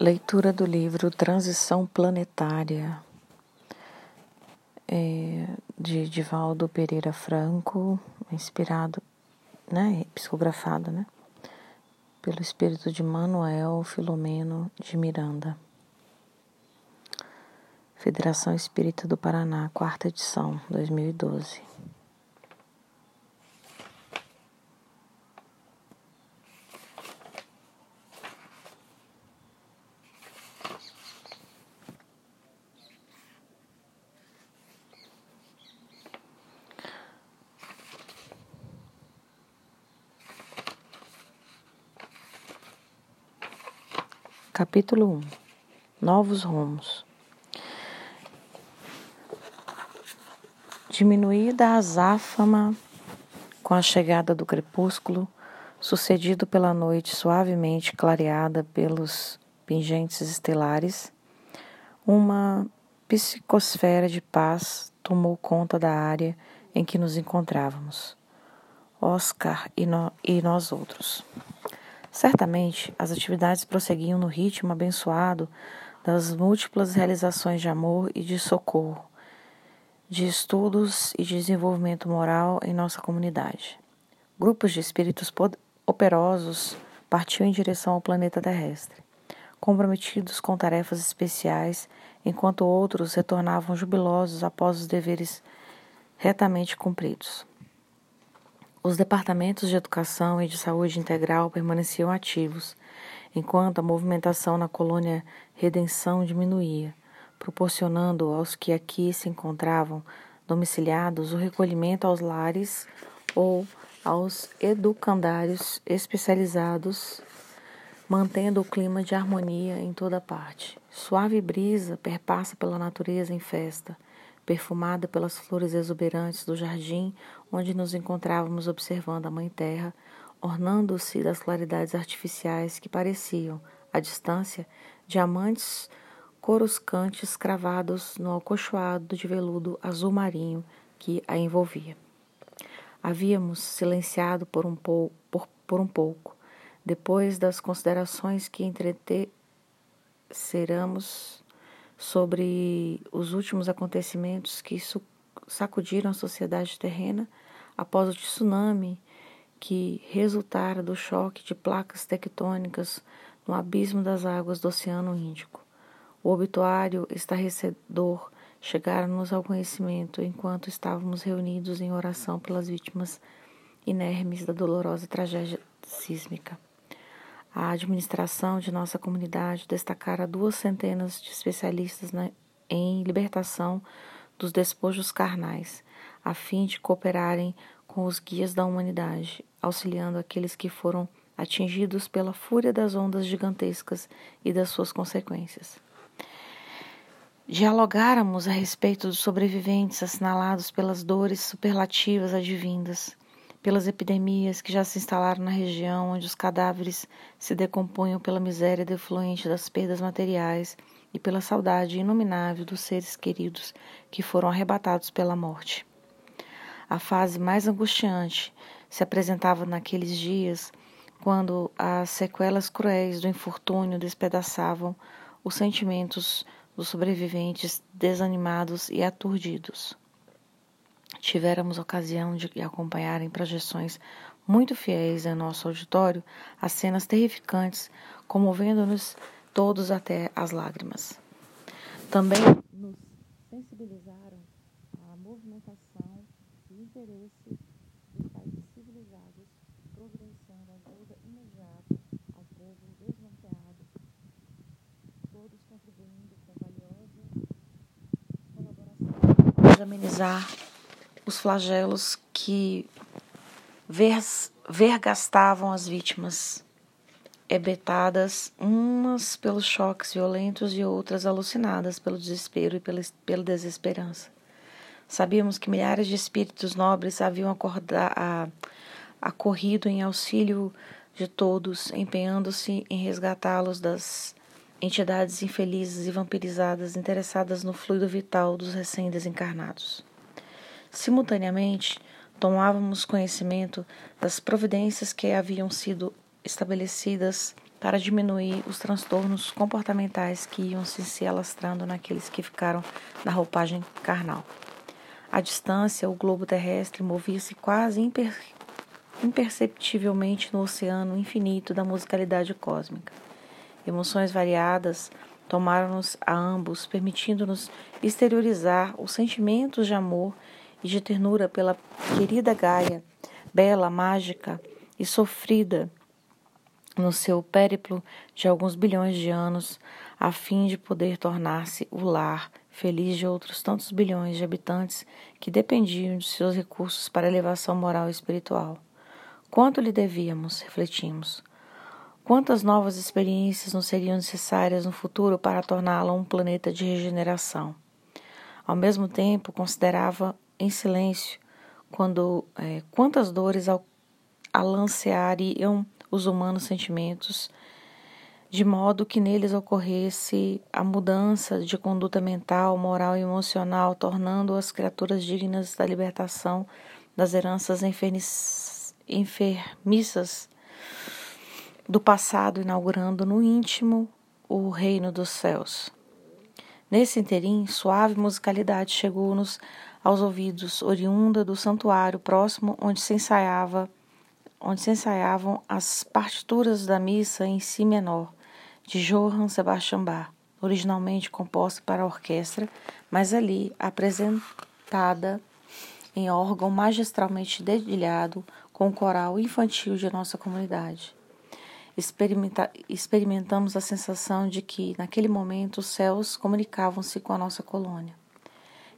Leitura do livro Transição Planetária, é, de Divaldo Pereira Franco, inspirado, né, psicografado, né, pelo espírito de Manuel Filomeno de Miranda. Federação Espírita do Paraná, quarta edição, 2012. Capítulo 1 Novos rumos Diminuída a azáfama com a chegada do crepúsculo, sucedido pela noite suavemente clareada pelos pingentes estelares, uma psicosfera de paz tomou conta da área em que nos encontrávamos, Oscar e, no, e nós outros. Certamente, as atividades prosseguiam no ritmo abençoado das múltiplas realizações de amor e de socorro, de estudos e de desenvolvimento moral em nossa comunidade. Grupos de espíritos operosos partiam em direção ao planeta terrestre, comprometidos com tarefas especiais, enquanto outros retornavam jubilosos após os deveres retamente cumpridos. Os departamentos de educação e de saúde integral permaneciam ativos, enquanto a movimentação na colônia Redenção diminuía, proporcionando aos que aqui se encontravam domiciliados o recolhimento aos lares ou aos educandários especializados, mantendo o clima de harmonia em toda parte. Suave brisa perpassa pela natureza em festa perfumada pelas flores exuberantes do jardim onde nos encontrávamos observando a Mãe Terra, ornando-se das claridades artificiais que pareciam, à distância, diamantes coruscantes cravados no alcochoado de veludo azul marinho que a envolvia. Havíamos silenciado por um, por, por um pouco, depois das considerações que entreteceramos sobre os últimos acontecimentos que sacudiram a sociedade terrena após o tsunami que resultara do choque de placas tectônicas no abismo das águas do Oceano Índico. O obituário estarrecedor chegara-nos ao conhecimento enquanto estávamos reunidos em oração pelas vítimas inermes da dolorosa tragédia sísmica. A administração de nossa comunidade destacara duas centenas de especialistas na, em libertação dos despojos carnais, a fim de cooperarem com os guias da humanidade, auxiliando aqueles que foram atingidos pela fúria das ondas gigantescas e das suas consequências. Dialogáramos a respeito dos sobreviventes assinalados pelas dores superlativas advindas pelas epidemias que já se instalaram na região onde os cadáveres se decompunham pela miséria defluente das perdas materiais e pela saudade inominável dos seres queridos que foram arrebatados pela morte. A fase mais angustiante se apresentava naqueles dias quando as sequelas cruéis do infortúnio despedaçavam os sentimentos dos sobreviventes desanimados e aturdidos tivéramos ocasião de acompanhar em projeções muito fiéis em nosso auditório as cenas terrificantes, comovendo-nos todos até as lágrimas. Também nos sensibilizaram à movimentação e interesse dos países civilizados, providenciando ajuda imediata ao povo desnorteado, todos contribuindo com valiosa colaboração para amenizar os flagelos que vergastavam as vítimas, ebetadas umas pelos choques violentos e outras alucinadas pelo desespero e pela, pela desesperança. Sabíamos que milhares de espíritos nobres haviam acorrido em auxílio de todos, empenhando-se em resgatá-los das entidades infelizes e vampirizadas interessadas no fluido vital dos recém-desencarnados. Simultaneamente, tomávamos conhecimento das providências que haviam sido estabelecidas para diminuir os transtornos comportamentais que iam se alastrando naqueles que ficaram na roupagem carnal. À distância, o globo terrestre movia-se quase imper imperceptivelmente no oceano infinito da musicalidade cósmica. Emoções variadas tomaram-nos a ambos, permitindo-nos exteriorizar os sentimentos de amor e de ternura pela querida Gaia, bela, mágica e sofrida no seu périplo de alguns bilhões de anos, a fim de poder tornar-se o lar feliz de outros tantos bilhões de habitantes que dependiam de seus recursos para elevação moral e espiritual. Quanto lhe devíamos, refletimos. Quantas novas experiências nos seriam necessárias no futuro para torná-la um planeta de regeneração? Ao mesmo tempo, considerava em silêncio quando é, quantas dores ao, alanceariam os humanos sentimentos, de modo que neles ocorresse a mudança de conduta mental, moral e emocional, tornando as criaturas dignas da libertação das heranças enfermiças do passado, inaugurando no íntimo o reino dos céus. Nesse interim, suave musicalidade chegou-nos aos ouvidos, oriunda do santuário próximo onde se ensaiava onde se ensaiavam as partituras da missa em si menor, de Johann Sebastian Bach, originalmente composta para a orquestra, mas ali apresentada em órgão magistralmente dedilhado com o coral infantil de nossa comunidade. Experimenta experimentamos a sensação de que, naquele momento, os céus comunicavam-se com a nossa colônia.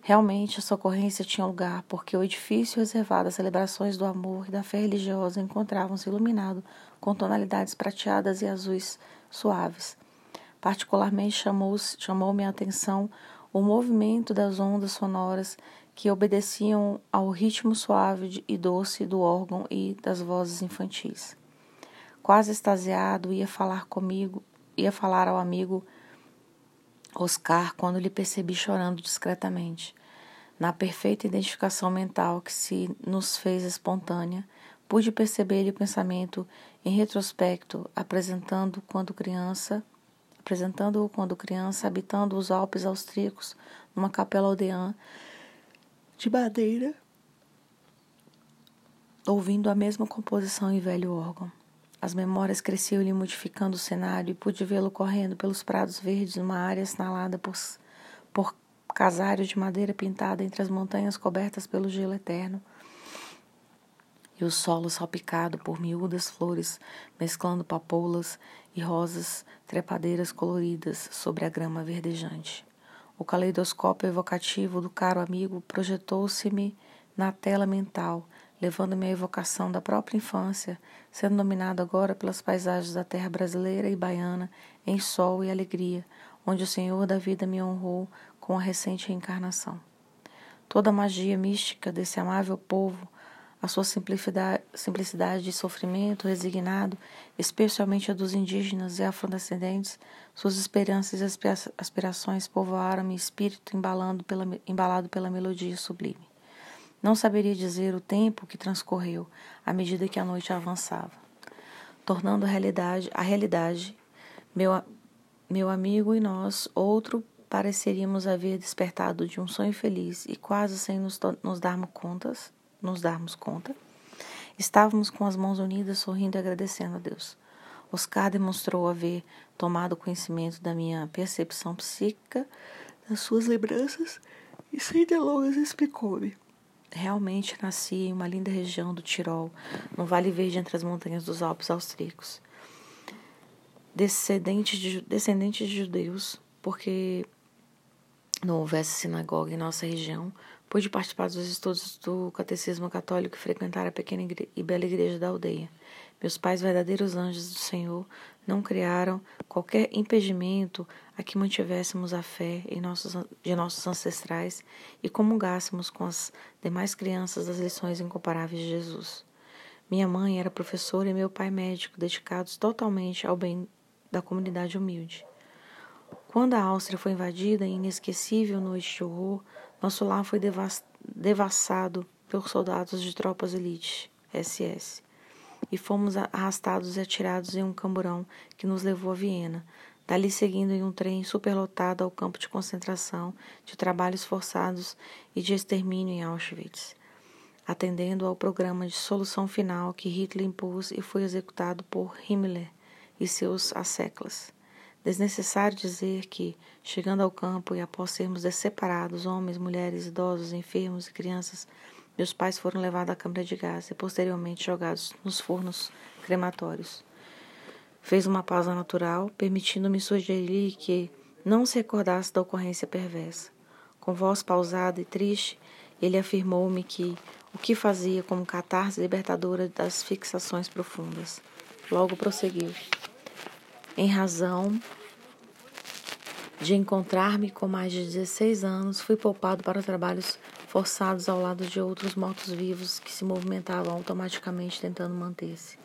Realmente, essa ocorrência tinha lugar porque o edifício reservado às celebrações do amor e da fé religiosa encontrava-se iluminado com tonalidades prateadas e azuis suaves. Particularmente chamou-me chamou a atenção o movimento das ondas sonoras que obedeciam ao ritmo suave e doce do órgão e das vozes infantis. Quase extasiado, ia falar comigo, ia falar ao amigo Oscar quando lhe percebi chorando discretamente. Na perfeita identificação mental que se nos fez espontânea, pude perceber-lhe o pensamento em retrospecto, apresentando quando criança, apresentando-o quando criança, habitando os Alpes austríacos, numa capela aldeã de madeira, ouvindo a mesma composição e velho órgão. As memórias cresciam-lhe modificando o cenário e pude vê-lo correndo pelos prados verdes numa área assinalada por, por casário de madeira pintada entre as montanhas cobertas pelo gelo eterno e o solo salpicado por miúdas flores, mesclando papoulas e rosas trepadeiras coloridas sobre a grama verdejante. O caleidoscópio evocativo do caro amigo projetou-se-me na tela mental, levando-me à evocação da própria infância, sendo dominado agora pelas paisagens da terra brasileira e baiana em sol e alegria, onde o Senhor da vida me honrou com a recente reencarnação. Toda a magia mística desse amável povo, a sua simplicidade, de sofrimento resignado, especialmente a dos indígenas e afrodescendentes, suas esperanças e aspirações povoaram-me espírito embalando pela, embalado pela melodia sublime. Não saberia dizer o tempo que transcorreu à medida que a noite avançava, tornando a realidade, a realidade meu, meu amigo e nós, outro, pareceríamos haver despertado de um sonho feliz e quase sem nos, nos, darmos, contas, nos darmos conta, estávamos com as mãos unidas, sorrindo e agradecendo a Deus. Oscar demonstrou haver tomado conhecimento da minha percepção psíquica, das suas lembranças, e sem delongas explicou-me realmente nasci em uma linda região do Tirol, no Vale Verde entre as montanhas dos Alpes austríacos. Descendente de, descendente de judeus, porque não houvesse sinagoga em nossa região, pude participar dos estudos do catecismo católico e frequentar a pequena e bela igreja da aldeia. Meus pais, verdadeiros anjos do Senhor, não criaram qualquer impedimento a que mantivéssemos a fé nossos, de nossos ancestrais e comungássemos com as demais crianças das lições incomparáveis de Jesus. Minha mãe era professora e meu pai médico, dedicados totalmente ao bem da comunidade humilde. Quando a Áustria foi invadida em inesquecível noite de horror, nosso lar foi devassado pelos soldados de tropas elite, SS e fomos arrastados e atirados em um camburão que nos levou a Viena. Dali seguindo em um trem superlotado ao campo de concentração, de trabalhos forçados e de extermínio em Auschwitz, atendendo ao programa de solução final que Hitler impôs e foi executado por Himmler e seus asseclas. Desnecessário dizer que, chegando ao campo e após sermos separados, homens, mulheres, idosos, enfermos e crianças, meus pais foram levados à câmara de gás e posteriormente jogados nos fornos crematórios. Fez uma pausa natural, permitindo-me sugerir que não se recordasse da ocorrência perversa. Com voz pausada e triste, ele afirmou-me que o que fazia como catarse libertadora das fixações profundas. Logo prosseguiu. Em razão de encontrar-me com mais de 16 anos, fui poupado para trabalhos forçados ao lado de outros mortos-vivos que se movimentavam automaticamente tentando manter-se.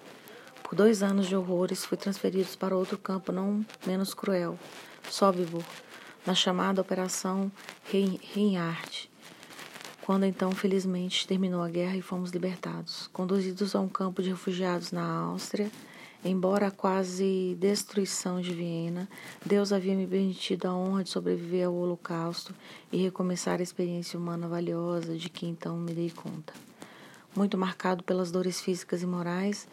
Por dois anos de horrores, fui transferido para outro campo não menos cruel, Sobibor, na chamada Operação Reinhardt. Quando então, felizmente, terminou a guerra e fomos libertados, conduzidos a um campo de refugiados na Áustria, Embora a quase destruição de Viena, Deus havia me permitido a honra de sobreviver ao Holocausto e recomeçar a experiência humana valiosa de que então me dei conta. Muito marcado pelas dores físicas e morais,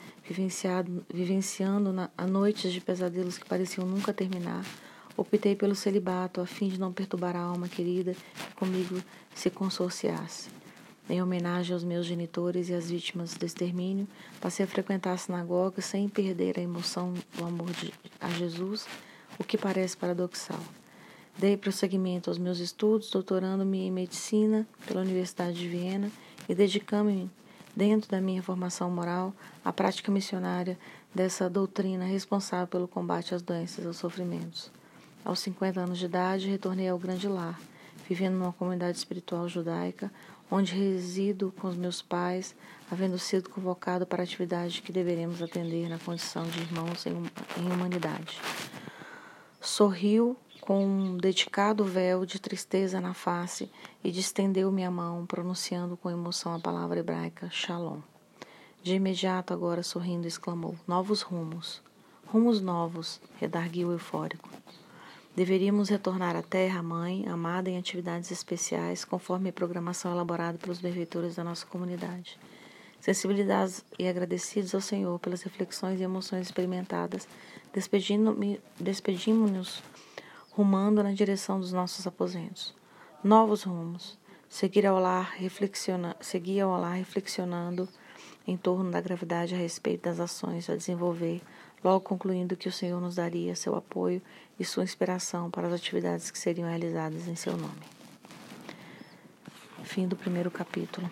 vivenciando na, a noites de pesadelos que pareciam nunca terminar, optei pelo celibato a fim de não perturbar a alma querida que comigo se consorciasse. Em homenagem aos meus genitores e às vítimas do extermínio, passei a frequentar a sinagoga sem perder a emoção do amor de, a Jesus, o que parece paradoxal. Dei prosseguimento aos meus estudos, doutorando-me em medicina pela Universidade de Viena e dedicando-me, dentro da minha formação moral, à prática missionária dessa doutrina responsável pelo combate às doenças e aos sofrimentos. Aos 50 anos de idade, retornei ao grande lar, vivendo numa comunidade espiritual judaica, onde resido com os meus pais, havendo sido convocado para a atividade que deveremos atender na condição de irmãos em, em humanidade. Sorriu com um dedicado véu de tristeza na face e distendeu minha mão, pronunciando com emoção a palavra hebraica Shalom. De imediato, agora sorrindo, exclamou: Novos rumos, rumos novos, redarguiu eufórico. Deveríamos retornar à Terra, Mãe, amada em atividades especiais, conforme a programação elaborada pelos benfeitores da nossa comunidade. Sensibilizados e agradecidos ao Senhor pelas reflexões e emoções experimentadas, despedimos-nos rumando na direção dos nossos aposentos. Novos rumos. Seguir ao lar, reflexiona, seguir ao lar reflexionando em torno da gravidade a respeito das ações a desenvolver logo concluindo que o Senhor nos daria seu apoio e sua inspiração para as atividades que seriam realizadas em seu nome. Fim do primeiro capítulo.